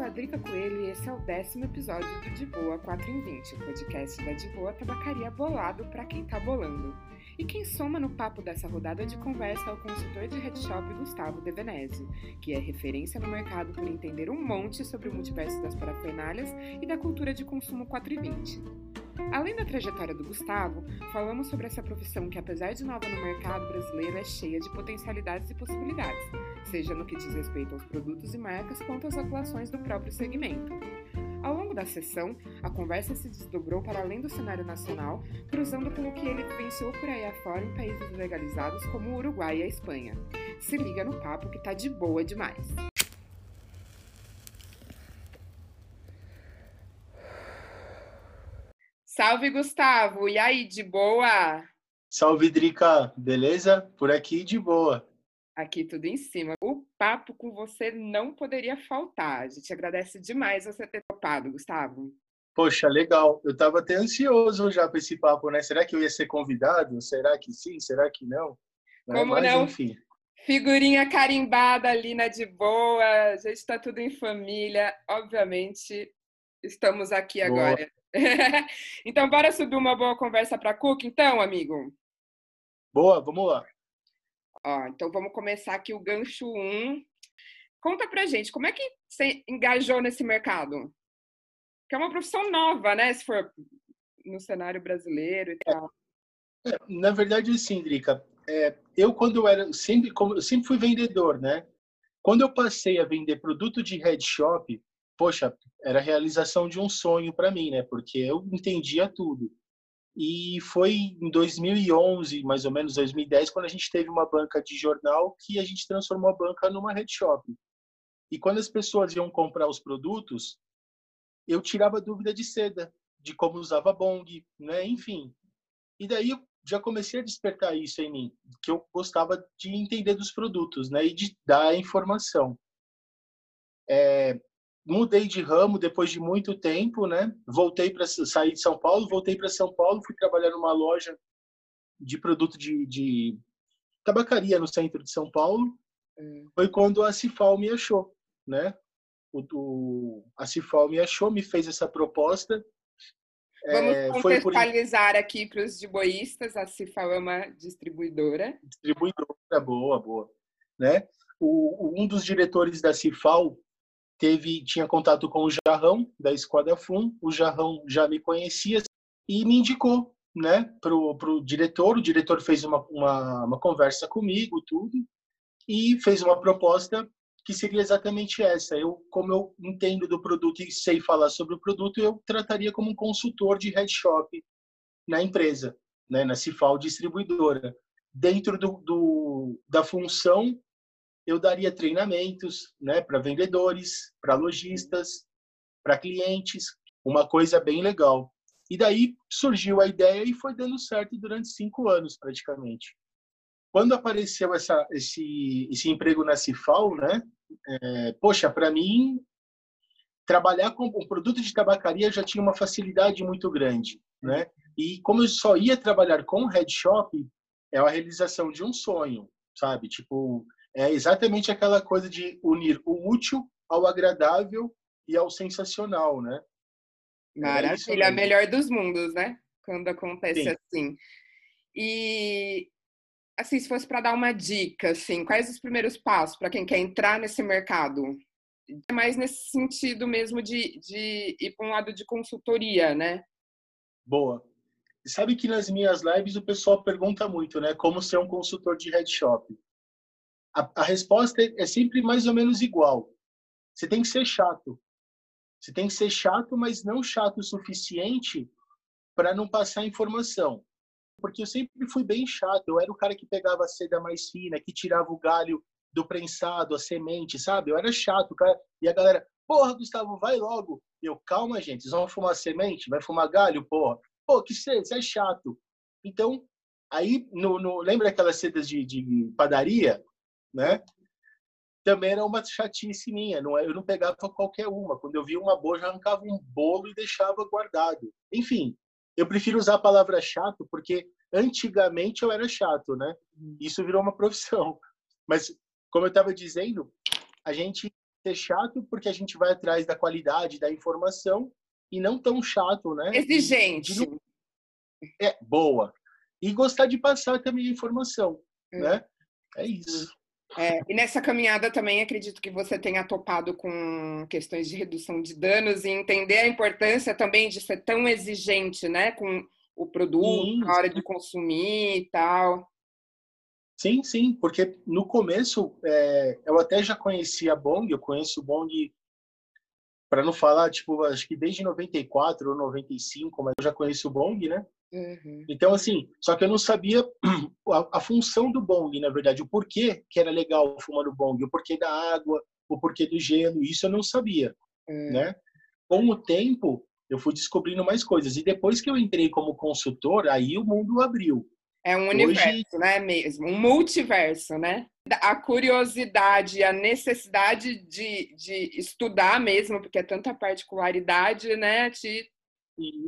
Sou a Drica Coelho e esse é o décimo episódio do De Boa 4 em 20, o podcast da De Boa Tabacaria Bolado para quem tá bolando. E quem soma no papo dessa rodada de conversa é o consultor de headshop Gustavo De Venezio, que é referência no mercado por entender um monte sobre o multiverso das parafernálias e da cultura de consumo 4 e 20. Além da trajetória do Gustavo, falamos sobre essa profissão que, apesar de nova no mercado brasileiro, é cheia de potencialidades e possibilidades, seja no que diz respeito aos produtos e marcas quanto às atuações do próprio segmento. Ao longo da sessão, a conversa se desdobrou para além do cenário nacional, cruzando com o que ele vivenciou por aí afora em países legalizados como o Uruguai e a Espanha. Se liga no papo que tá de boa demais. Salve, Gustavo! E aí, de boa? Salve, Drica! Beleza? Por aqui, de boa. Aqui tudo em cima. O papo com você não poderia faltar. A gente agradece demais você ter topado, Gustavo. Poxa, legal. Eu estava até ansioso já para esse papo, né? Será que eu ia ser convidado? Será que sim? Será que não? Como Mas, não? Enfim. Figurinha carimbada ali na de boa. A gente está tudo em família. Obviamente, estamos aqui boa. agora. então, bora subir uma boa conversa para Cook, então, amigo? Boa, vamos lá. Ó, então, vamos começar aqui o gancho 1. Conta pra gente, como é que você engajou nesse mercado? Que é uma profissão nova, né? Se for no cenário brasileiro e tal. É, na verdade, sim, Drica. É, eu, quando eu era, sempre, como, eu sempre fui vendedor, né? Quando eu passei a vender produto de head shop, poxa, era a realização de um sonho para mim, né? Porque eu entendia tudo. E foi em 2011, mais ou menos 2010, quando a gente teve uma banca de jornal que a gente transformou a banca numa head shop. E quando as pessoas iam comprar os produtos, eu tirava dúvida de seda, de como usava bong, né? Enfim. E daí eu já comecei a despertar isso em mim, que eu gostava de entender dos produtos, né? E de dar informação. É, mudei de ramo depois de muito tempo, né? Voltei para sair de São Paulo, voltei para São Paulo, fui trabalhar numa loja de produto de, de tabacaria no centro de São Paulo. Hum. Foi quando a Cifal me achou, né? O, o, a Cifal me achou, me fez essa proposta. Vamos é, contextualizar por... aqui para os diboístas, a Cifal é uma distribuidora. Distribuidora, boa, boa. Né? O, um dos diretores da Cifal teve tinha contato com o Jarrão da Esquadra Fum, o Jarrão já me conhecia e me indicou, né, pro pro diretor. O diretor fez uma, uma, uma conversa comigo, tudo, e fez uma proposta que seria exatamente essa. Eu, como eu entendo do produto e sei falar sobre o produto, eu trataria como um consultor de head shop na empresa, né, na Cifal distribuidora, dentro do, do da função eu daria treinamentos né, para vendedores, para lojistas, para clientes, uma coisa bem legal. E daí surgiu a ideia e foi dando certo durante cinco anos, praticamente. Quando apareceu essa, esse, esse emprego na Cifal, né? É, poxa, para mim, trabalhar com um produto de tabacaria já tinha uma facilidade muito grande, né? E como eu só ia trabalhar com head shop, é a realização de um sonho, sabe? Tipo, é exatamente aquela coisa de unir o útil ao agradável e ao sensacional, né? Maravilha, a melhor dos mundos, né? Quando acontece Sim. assim. E assim, se fosse para dar uma dica, assim, quais os primeiros passos para quem quer entrar nesse mercado? É mais nesse sentido mesmo de, de ir para um lado de consultoria, né? Boa. Sabe que nas minhas lives o pessoal pergunta muito, né? Como ser um consultor de headshop a, a resposta é sempre mais ou menos igual. Você tem que ser chato. Você tem que ser chato, mas não chato o suficiente para não passar informação. Porque eu sempre fui bem chato. Eu era o cara que pegava a seda mais fina, que tirava o galho do prensado, a semente, sabe? Eu era chato, cara. E a galera, porra, Gustavo, vai logo. Eu, calma, gente, vocês vão fumar semente? Vai fumar galho, porra? Pô, que seda, você é chato. Então, aí, no, no, lembra aquelas sedas de, de padaria? Né? Também era uma chatice minha, não, é, eu não pegava qualquer uma. Quando eu via uma boa, eu arrancava um bolo e deixava guardado. Enfim, eu prefiro usar a palavra chato porque antigamente eu era chato, né? Hum. Isso virou uma profissão. Mas, como eu estava dizendo, a gente ser chato porque a gente vai atrás da qualidade da informação e não tão chato, né? Exigente. É, boa. E gostar de passar também a informação, é. né? É isso. É, e nessa caminhada também acredito que você tenha topado com questões de redução de danos e entender a importância também de ser tão exigente, né, com o produto sim, na hora de consumir e tal. Sim, sim, porque no começo é, eu até já conhecia a Bong, eu conheço o Bong, para não falar, tipo, acho que desde 94 ou 95, mas eu já conheço o Bong, né? Uhum. Então, assim, só que eu não sabia a, a, função do bong, na verdade, o porquê que era legal fumar o bong, o porquê da água, o porquê do gelo, isso eu não sabia, uhum. né? Com o tempo, eu fui descobrindo mais coisas. E depois que eu entrei como consultor, aí o mundo abriu. É um universo, Hoje... né, mesmo? Um multiverso, né? A curiosidade, a necessidade de, de estudar mesmo, porque é tanta particularidade, né? Te...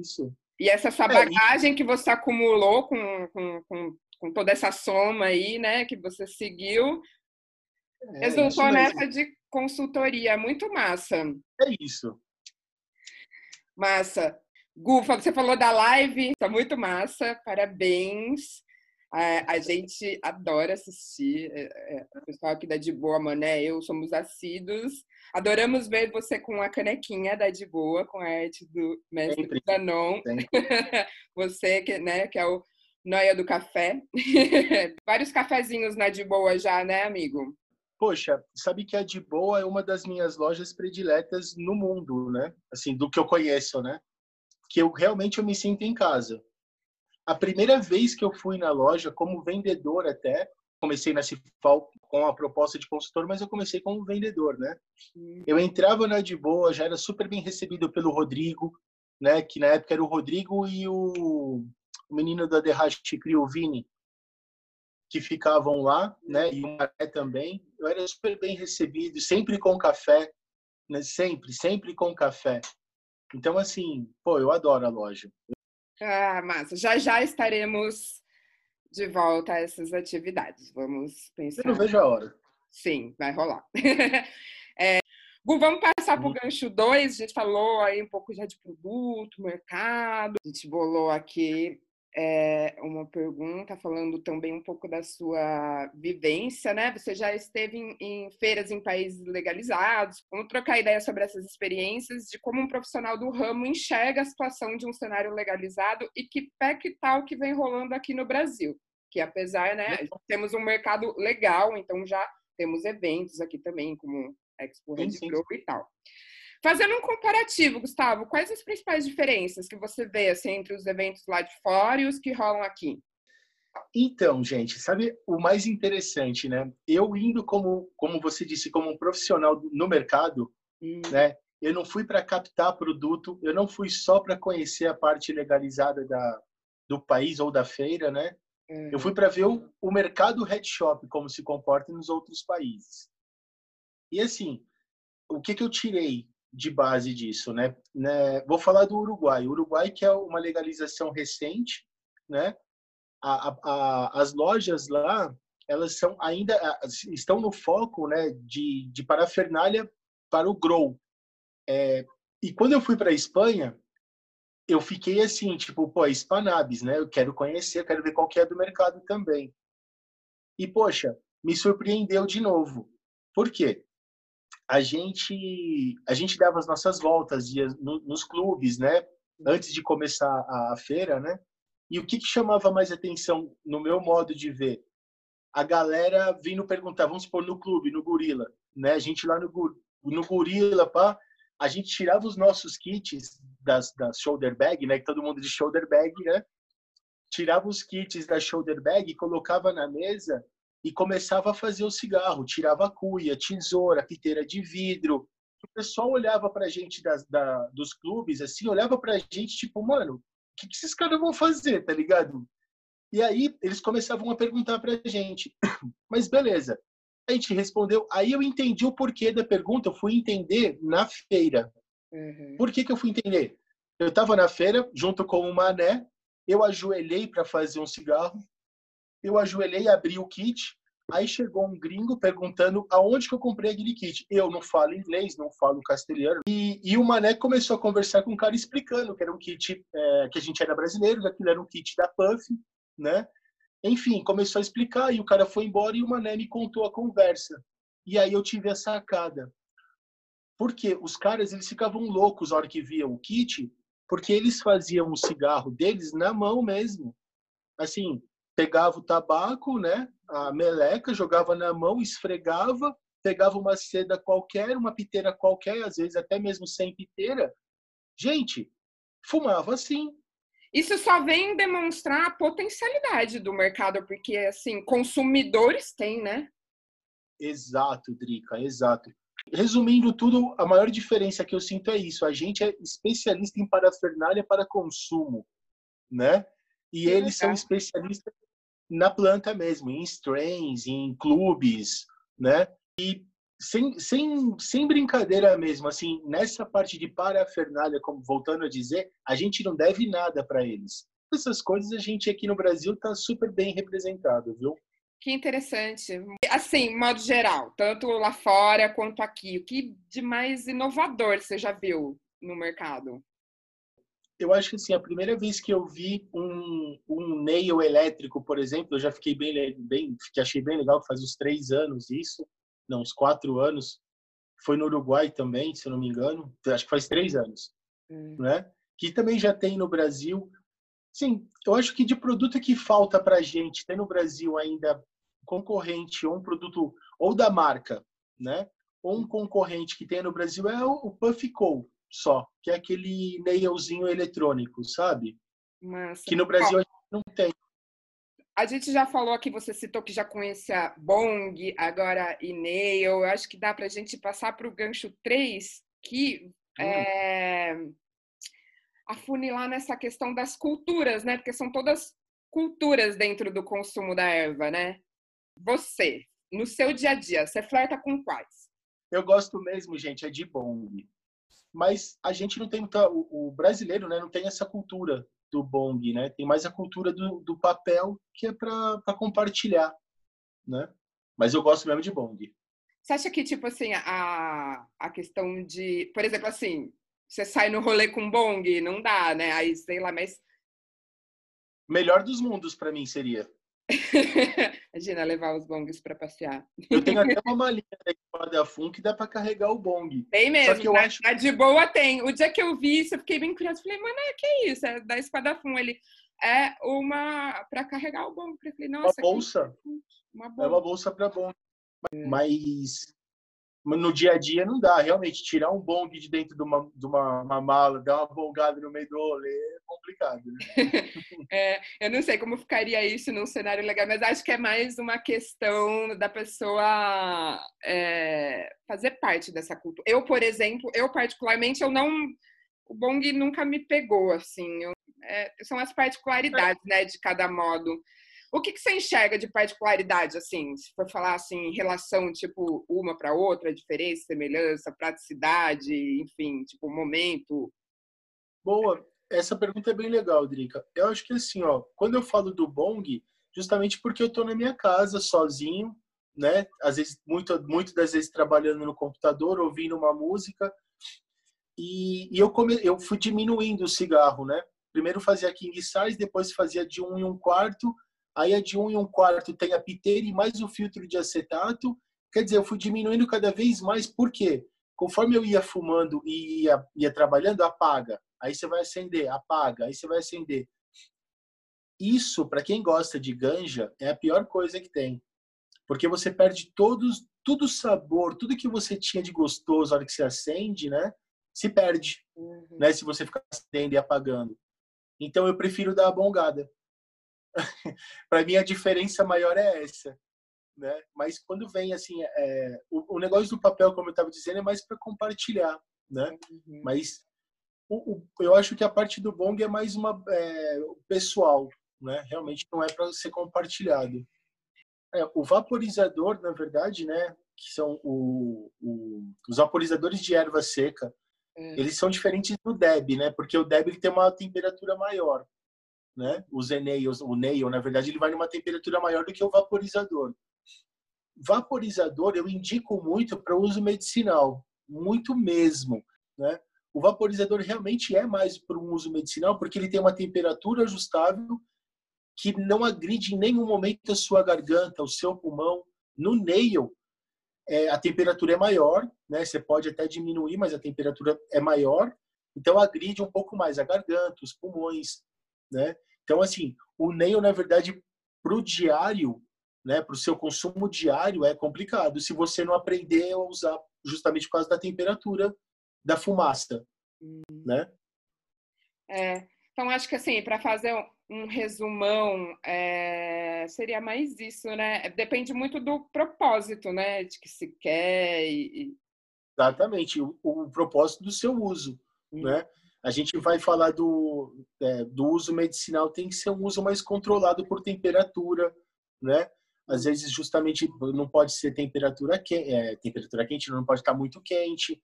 Isso. E essa, essa bagagem que você acumulou com, com, com, com, toda essa soma aí, né? Que você seguiu, é, resultou nessa de consultoria. Muito massa. É isso. Massa. Gu, você falou da live, tá muito massa, parabéns. A, a gente adora assistir, é, é, o pessoal aqui da De Boa Mané, eu somos assíduos. Adoramos ver você com a canequinha da De Boa, com a arte do mestre Sempre. Danon. você, que, né, que é o Noia do Café. Vários cafezinhos na De Boa já, né, amigo? Poxa, sabe que a De Boa é uma das minhas lojas prediletas no mundo, né? Assim, do que eu conheço, né? Que eu realmente eu me sinto em casa a primeira vez que eu fui na loja, como vendedor até, comecei na Cifal com a proposta de consultor, mas eu comecei como vendedor, né? Eu entrava na de boa, já era super bem recebido pelo Rodrigo, né? Que na época era o Rodrigo e o, o menino da Derrache Crio, o Vini, que ficavam lá, né? E o Maré também. Eu era super bem recebido, sempre com café, né? Sempre, sempre com café. Então, assim, pô, eu adoro a loja. Ah, massa. Já já estaremos de volta a essas atividades. Vamos pensar. Eu não vejo a hora. Sim, vai rolar. é, Gu, vamos passar para o uhum. gancho 2. A gente falou aí um pouco já de produto, mercado. A gente bolou aqui é, uma pergunta falando também um pouco da sua vivência, né? Você já esteve em, em, feiras em países legalizados. Vamos trocar ideia sobre essas experiências, de como um profissional do ramo enxerga a situação de um cenário legalizado e que pé que tal que vem rolando aqui no Brasil. Que apesar, né, temos um mercado legal, então já temos eventos aqui também, como Expo Red Globo e tal. Fazendo um comparativo, Gustavo, quais as principais diferenças que você vê assim, entre os eventos lá de fora e os que rolam aqui? Então, gente, sabe o mais interessante, né? Eu indo como, como você disse, como um profissional no mercado, hum. né? Eu não fui para captar produto, eu não fui só para conhecer a parte legalizada da, do país ou da feira, né? Uhum. Eu fui para ver o, o mercado head shop como se comporta nos outros países. E assim, o que que eu tirei de base disso, né? né? Vou falar do Uruguai. O Uruguai que é uma legalização recente, né? A, a, a, as lojas lá, elas são ainda estão no foco, né? De, de parafernália para o grow. É, e quando eu fui para a Espanha, eu fiquei assim, tipo, pô, Spanabis, né? Eu quero conhecer, quero ver qual que é do mercado também. E poxa, me surpreendeu de novo. Por quê? A gente a gente dava as nossas voltas nos clubes, né? Antes de começar a, a feira, né? E o que, que, chamava mais atenção no meu modo de ver? A galera vindo perguntar, vamos supor, no clube, no Gorila, né? A gente lá no, no Gorila, pá, a gente tirava os nossos kits das, das shoulder bag, né? Que todo mundo de shoulder bag, né? Tirava os kits da shoulder bag e colocava na mesa e começava a fazer o cigarro, tirava a cuia, tesoura, piteira de vidro. O pessoal olhava para a gente das, da, dos clubes, assim, olhava para a gente tipo, mano, o que, que esses caras vão fazer, tá ligado? E aí eles começavam a perguntar para a gente, mas beleza. A gente respondeu, aí eu entendi o porquê da pergunta, eu fui entender na feira. Uhum. Por que, que eu fui entender? Eu estava na feira, junto com o Mané, eu ajoelhei para fazer um cigarro, eu ajoelhei, abri o kit, Aí chegou um gringo perguntando aonde que eu comprei aquele kit. Eu não falo inglês, não falo castelhano. E, e o Mané começou a conversar com o cara explicando que era um kit, é, que a gente era brasileiro, que aquilo era um kit da Puff, né? Enfim, começou a explicar e o cara foi embora e o Mané me contou a conversa. E aí eu tive a sacada. Porque os caras, eles ficavam loucos na hora que viam o kit, porque eles faziam o cigarro deles na mão mesmo. Assim, pegava o tabaco, né, a meleca, jogava na mão, esfregava, pegava uma seda qualquer, uma piteira qualquer, às vezes até mesmo sem piteira. Gente, fumava assim. Isso só vem demonstrar a potencialidade do mercado, porque assim, consumidores têm, né? Exato, Drica, exato. Resumindo tudo, a maior diferença que eu sinto é isso. A gente é especialista em parafernália para consumo, né? E eles são especialistas na planta mesmo, em strains, em clubes, né? E sem, sem, sem brincadeira mesmo, assim, nessa parte de parafernália, como voltando a dizer, a gente não deve nada para eles. Essas coisas a gente aqui no Brasil tá super bem representado, viu? Que interessante. Assim, modo geral, tanto lá fora quanto aqui, o que de mais inovador você já viu no mercado? Eu acho que assim, a primeira vez que eu vi um, um nail elétrico, por exemplo, eu já fiquei bem, bem achei bem legal, faz uns três anos isso, não, uns quatro anos. Foi no Uruguai também, se eu não me engano, acho que faz três anos, hum. né? Que também já tem no Brasil. Sim, eu acho que de produto que falta para gente tem no Brasil ainda concorrente ou um produto ou da marca, né? Ou um concorrente que tem no Brasil é o, o Puff Co só, que é aquele nailzinho eletrônico, sabe? Massa. Que no Brasil a gente não tem. A gente já falou aqui, você citou que já conhecia Bong, agora e Nail. Eu acho que dá para a gente passar para o gancho 3, que hum. é afunilar nessa questão das culturas, né? Porque são todas culturas dentro do consumo da erva, né? Você, no seu dia a dia, você flerta com quais? Eu gosto mesmo, gente, é de bong mas a gente não tem muita, o, brasileiro, né, não tem essa cultura do bong, né? Tem mais a cultura do, do papel que é para compartilhar, né? Mas eu gosto mesmo de bong. Você acha que tipo assim a, a questão de, por exemplo, assim, você sai no rolê com bong, não dá, né? Aí sei lá, mas melhor dos mundos para mim seria. Imagina levar os bongs para passear. Eu tenho até uma malinha da Fun que dá para carregar o bong. Tem mesmo. Só que eu na, acho... na de boa tem. O dia que eu vi isso, eu fiquei bem curiosa. Falei, mano, é que é isso? É da Espada Fun. Ele é uma para carregar o bong. Eu falei, nossa. Uma bolsa. Uma bolsa. É uma bolsa para bong. É. Mas no dia a dia não dá. Realmente, tirar um bong de dentro de uma, de uma, uma mala, dar uma bongada no meio do rolê é complicado. Né? é, eu não sei como ficaria isso num cenário legal, mas acho que é mais uma questão da pessoa é, fazer parte dessa cultura. Eu, por exemplo, eu particularmente, eu não. O bong nunca me pegou, assim. Eu, é, são as particularidades, né, de cada modo. O que, que você enxerga de particularidade, assim, se for falar assim, em relação, tipo, uma para outra, diferença, semelhança, praticidade, enfim, tipo, momento? Boa, essa pergunta é bem legal, Drica. Eu acho que assim, ó, quando eu falo do bong, justamente porque eu tô na minha casa sozinho, né? Às vezes, muito, muito das vezes trabalhando no computador, ouvindo uma música, e, e eu, come, eu fui diminuindo o cigarro, né? Primeiro fazia king size, depois fazia de um e um quarto, aí a de um e um quarto tem a piteira e mais o filtro de acetato. Quer dizer, eu fui diminuindo cada vez mais, por quê? Conforme eu ia fumando e ia, ia trabalhando, apaga. Aí você vai acender, apaga, aí você vai acender. Isso, para quem gosta de ganja, é a pior coisa que tem. Porque você perde todos, tudo o sabor, tudo que você tinha de gostoso na hora que você acende, né? Se perde, uhum. né? Se você ficar acendendo e apagando. Então eu prefiro dar a bongada. para mim a diferença maior é essa, né? Mas quando vem assim, é, o, o, negócio do papel, como eu estava dizendo, é mais para compartilhar, né? Uhum. Mas o, o, eu acho que a parte do bong é mais uma é, pessoal, né? Realmente não é para ser compartilhado. É, o vaporizador, na verdade, né? Que são os vaporizadores de erva seca, é. eles são diferentes do Deb, né? Porque o Deb ele tem uma temperatura maior né? Os nails, o nail, na verdade, ele vai numa temperatura maior do que o vaporizador. vaporizador eu indico muito para uso medicinal, muito mesmo, né? O vaporizador realmente é mais para um uso medicinal porque ele tem uma temperatura ajustável que não agride em nenhum momento a sua garganta, o seu pulmão. No nail, é, a temperatura é maior, né? Você pode até diminuir, mas a temperatura é maior, então agride um pouco mais a garganta, os pulmões, né? Então assim, o nail na verdade para o diário, né? Para o seu consumo diário é complicado se você não aprender a usar justamente por causa da temperatura da fumaça, hum. né? É, então acho que assim para fazer um resumão é, seria mais isso, né? Depende muito do propósito, né? De que se quer e... Exatamente, o, o, propósito do seu uso, hum. né? A gente vai falar do, é, do uso medicinal, tem que ser um uso mais controlado por temperatura, né? Às vezes, justamente, não pode ser temperatura, que, é, temperatura quente, não pode estar muito quente.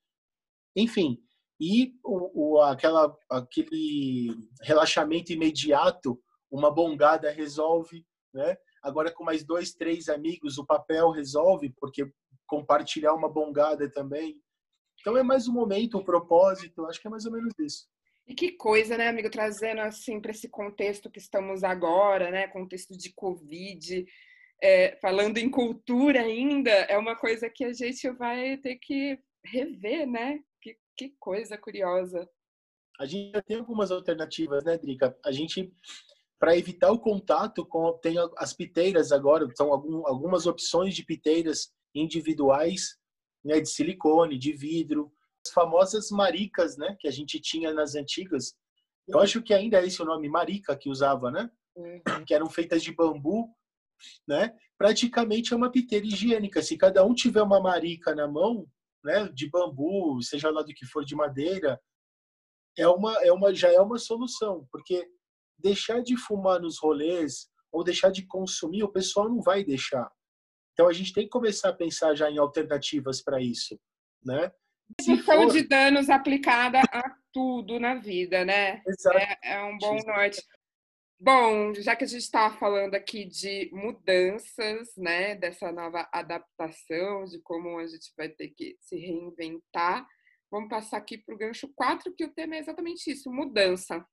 Enfim, e o, o, aquela, aquele relaxamento imediato, uma bongada resolve, né? Agora com mais dois, três amigos, o papel resolve, porque compartilhar uma bongada também. Então é mais um momento, um propósito, acho que é mais ou menos isso. E que coisa, né, amigo, trazendo assim para esse contexto que estamos agora, né, contexto de Covid, é, falando em cultura ainda, é uma coisa que a gente vai ter que rever, né? Que coisa curiosa. A gente já tem algumas alternativas, né, Drica? A gente, para evitar o contato com. Tem as piteiras agora, são algum, algumas opções de piteiras individuais, né, de silicone, de vidro. As famosas maricas, né, que a gente tinha nas antigas. Eu acho que ainda é esse o nome, marica, que usava, né? Uhum. Que eram feitas de bambu, né? Praticamente é uma piteira higiênica. Se cada um tiver uma marica na mão, né, de bambu, seja lá do que for de madeira, é uma, é uma, já é uma solução, porque deixar de fumar nos rolês ou deixar de consumir, o pessoal não vai deixar. Então a gente tem que começar a pensar já em alternativas para isso, né? Redução for... de danos aplicada a tudo na vida, né? Exato. É, é um bom norte. Bom, já que a gente está falando aqui de mudanças, né, dessa nova adaptação, de como a gente vai ter que se reinventar, vamos passar aqui para o gancho 4, que o tema é exatamente isso: mudança.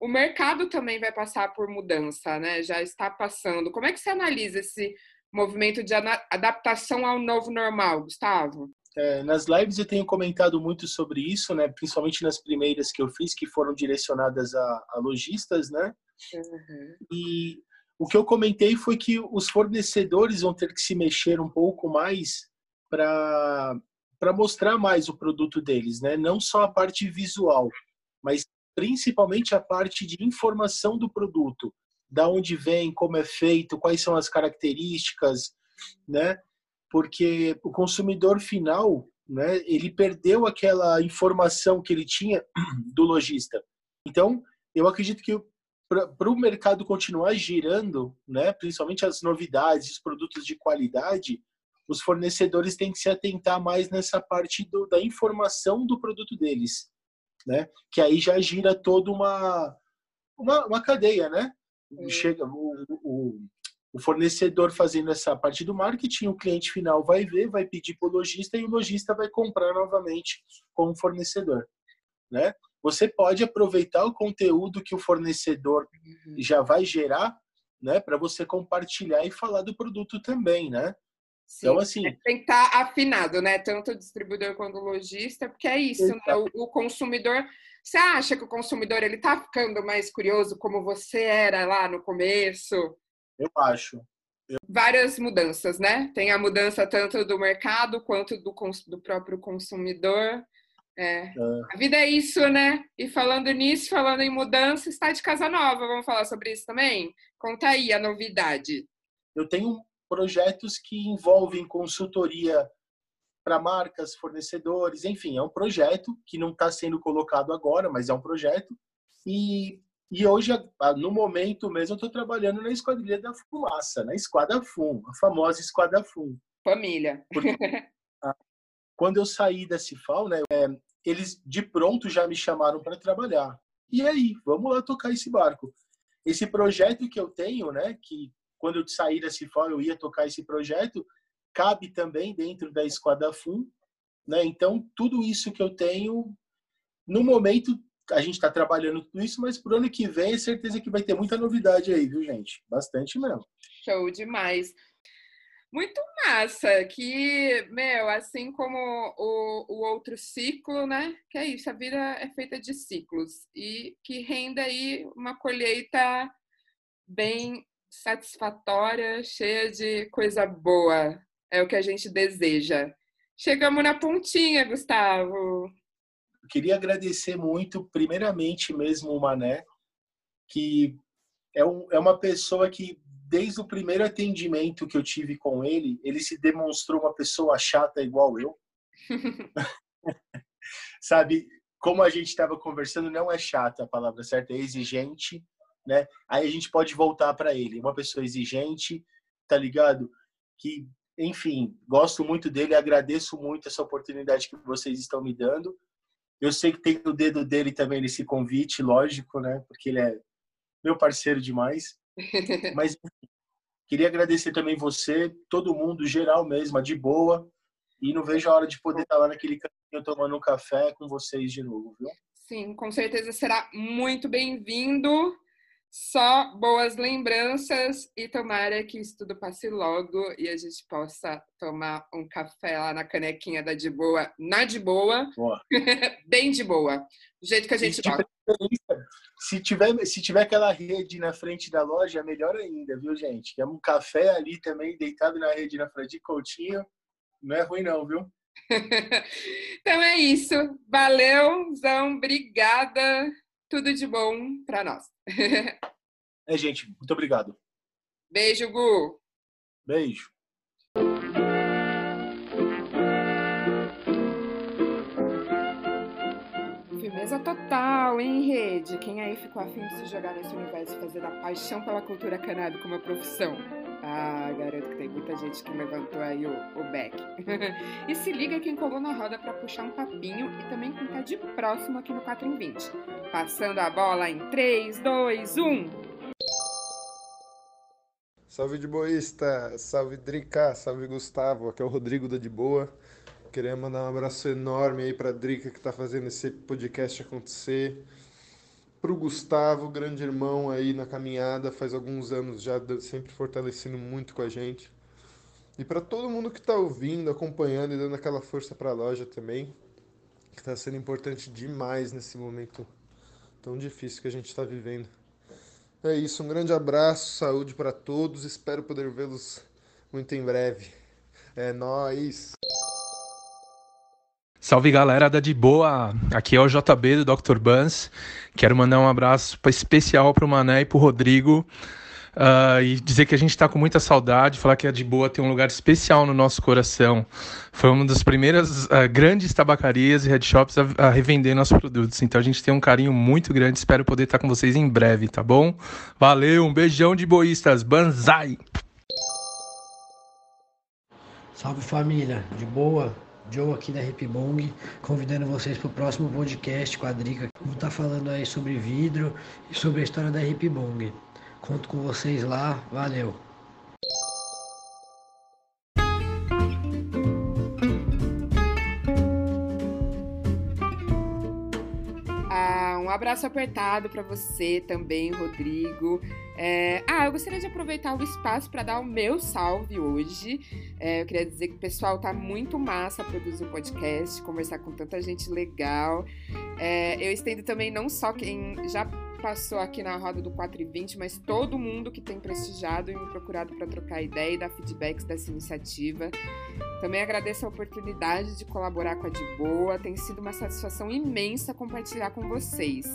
O mercado também vai passar por mudança, né? Já está passando. Como é que você analisa esse movimento de adaptação ao novo normal, Gustavo? É, nas lives eu tenho comentado muito sobre isso, né? Principalmente nas primeiras que eu fiz, que foram direcionadas a, a lojistas, né? Uhum. E o que eu comentei foi que os fornecedores vão ter que se mexer um pouco mais para para mostrar mais o produto deles, né? Não só a parte visual, mas principalmente a parte de informação do produto, da onde vem, como é feito, quais são as características, né? Porque o consumidor final, né? Ele perdeu aquela informação que ele tinha do lojista. Então, eu acredito que para o mercado continuar girando, né, principalmente as novidades, os produtos de qualidade, os fornecedores têm que se atentar mais nessa parte do, da informação do produto deles, né? Que aí já gira toda uma uma, uma cadeia, né? Chega o, o, o, fornecedor fazendo essa parte do marketing, o cliente final vai ver, vai pedir para o lojista e o lojista vai comprar novamente como fornecedor, né? você pode aproveitar o conteúdo que o fornecedor uhum. já vai gerar, né, para você compartilhar e falar do produto também, né? Sim, então, assim. É, tem que estar afinado, né? Tanto o distribuidor quanto o lojista, porque é isso, né? o, o, consumidor. Você acha que o consumidor ele está ficando mais curioso como você era lá no começo? Eu acho. Eu... Várias mudanças, né? Tem a mudança tanto do mercado quanto do, do próprio consumidor. É. é. A vida é isso, né? E falando nisso, falando em mudança, está de casa nova. Vamos falar sobre isso também? Conta aí a novidade. Eu tenho projetos que envolvem consultoria para marcas, fornecedores, enfim, é um projeto que não está sendo colocado agora, mas é um projeto. E, e hoje, no momento mesmo, eu estou trabalhando na Esquadrilha da Fumaça, na Esquadra Fum, a famosa Esquadra Fum. Família. Porque, quando eu saí da Cifal, né, é, eles de pronto já me chamaram para trabalhar. E aí, vamos lá tocar esse barco. Esse projeto que eu tenho, né, que quando eu sair da Cifal eu ia tocar esse projeto, cabe também dentro da Esquadra Fun, né? Então, tudo isso que eu tenho, no momento, a gente está trabalhando tudo isso, mas pro ano que vem, é certeza que vai ter muita novidade aí, viu, gente? Bastante mesmo. Show demais. Muito massa, que, meu, assim como o, o outro ciclo, né? Que é isso, a vida é feita de ciclos e que renda aí uma colheita bem satisfatória, cheia de coisa boa. É o que a gente deseja. Chegamos na pontinha, Gustavo. queria agradecer muito, primeiramente mesmo o Mané, que é, um, é uma pessoa que desde o primeiro atendimento que eu tive com ele, ele se demonstrou uma pessoa chata igual eu. Sabe, como a gente estava conversando, não é chata a palavra certa, é exigente, né? Aí a gente pode voltar para ele, uma pessoa exigente, tá ligado? Que, enfim, gosto muito dele, agradeço muito essa oportunidade que vocês estão me dando. Eu sei que tem o dedo dele também nesse convite, lógico, né? Porque ele é meu parceiro demais. Mas queria agradecer também você, todo mundo, geral mesmo, de boa. E não vejo a hora de poder estar lá naquele cantinho tomando um café com vocês de novo, viu? Sim, com certeza será muito bem-vindo. Só boas lembranças e tomara que isso tudo passe logo e a gente possa tomar um café lá na canequinha da de boa, na de boa, boa. bem de boa, do jeito que a gente gosta. Se tiver, se tiver aquela rede na frente da loja, melhor ainda, viu, gente? Quer um café ali também, deitado na rede na frente de Coutinho, não é ruim não, viu? então é isso. Valeu, Zão. Obrigada. Tudo de bom para nós. é, gente. Muito obrigado. Beijo, Gu. Beijo. Total, hein, Rede? Quem aí ficou afim de se jogar nesse universo e fazer da paixão pela cultura cannabis como uma profissão? Ah, garanto que tem muita gente que levantou aí o, o back. e se liga quem colou na roda para puxar um papinho e também contar de próximo aqui no 4 em 20. Passando a bola em 3, 2, 1. Salve de boísta, salve Drica, salve Gustavo, aqui é o Rodrigo da De Boa. Queria mandar um abraço enorme aí para a Drica que está fazendo esse podcast acontecer. Para o Gustavo, grande irmão aí na caminhada, faz alguns anos já, sempre fortalecendo muito com a gente. E para todo mundo que está ouvindo, acompanhando e dando aquela força para a loja também, que está sendo importante demais nesse momento tão difícil que a gente está vivendo. É isso, um grande abraço, saúde para todos, espero poder vê-los muito em breve. É nós. Salve galera da De Boa, aqui é o JB do Dr. Bans. Quero mandar um abraço especial para o Mané e para o Rodrigo uh, e dizer que a gente está com muita saudade, falar que a De Boa tem um lugar especial no nosso coração. Foi uma das primeiras uh, grandes tabacarias e headshops a, a revender nossos produtos, então a gente tem um carinho muito grande. Espero poder estar com vocês em breve, tá bom? Valeu, um beijão de boístas, Banzai! Salve família, de boa? Joe aqui da Hip Bong, convidando vocês para o próximo podcast com a Drica. Vou estar tá falando aí sobre vidro e sobre a história da Hip Bong. Conto com vocês lá, valeu! Abraço apertado para você também, Rodrigo. É... Ah, eu gostaria de aproveitar o espaço para dar o meu salve hoje. É, eu queria dizer que o pessoal tá muito massa produzir o um podcast, conversar com tanta gente legal. É, eu estendo também não só quem já passou aqui na roda do 4 e 20, mas todo mundo que tem prestigiado e me procurado para trocar ideia e dar feedbacks dessa iniciativa. Também agradeço a oportunidade de colaborar com a De Boa, tem sido uma satisfação imensa compartilhar com vocês.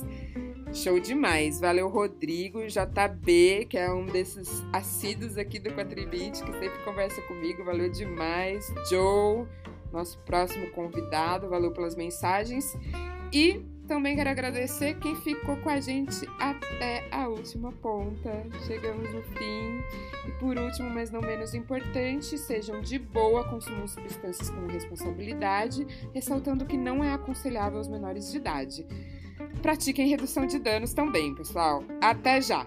Show demais! Valeu, Rodrigo, JB, que é um desses assíduos aqui do 4 e 20, que sempre conversa comigo, valeu demais. Joe, nosso próximo convidado, valeu pelas mensagens. E também quero agradecer quem ficou com a gente até a última ponta. Chegamos no fim. E por último, mas não menos importante, sejam de boa, consumam substâncias com responsabilidade, ressaltando que não é aconselhável aos menores de idade. Pratiquem redução de danos também, pessoal. Até já!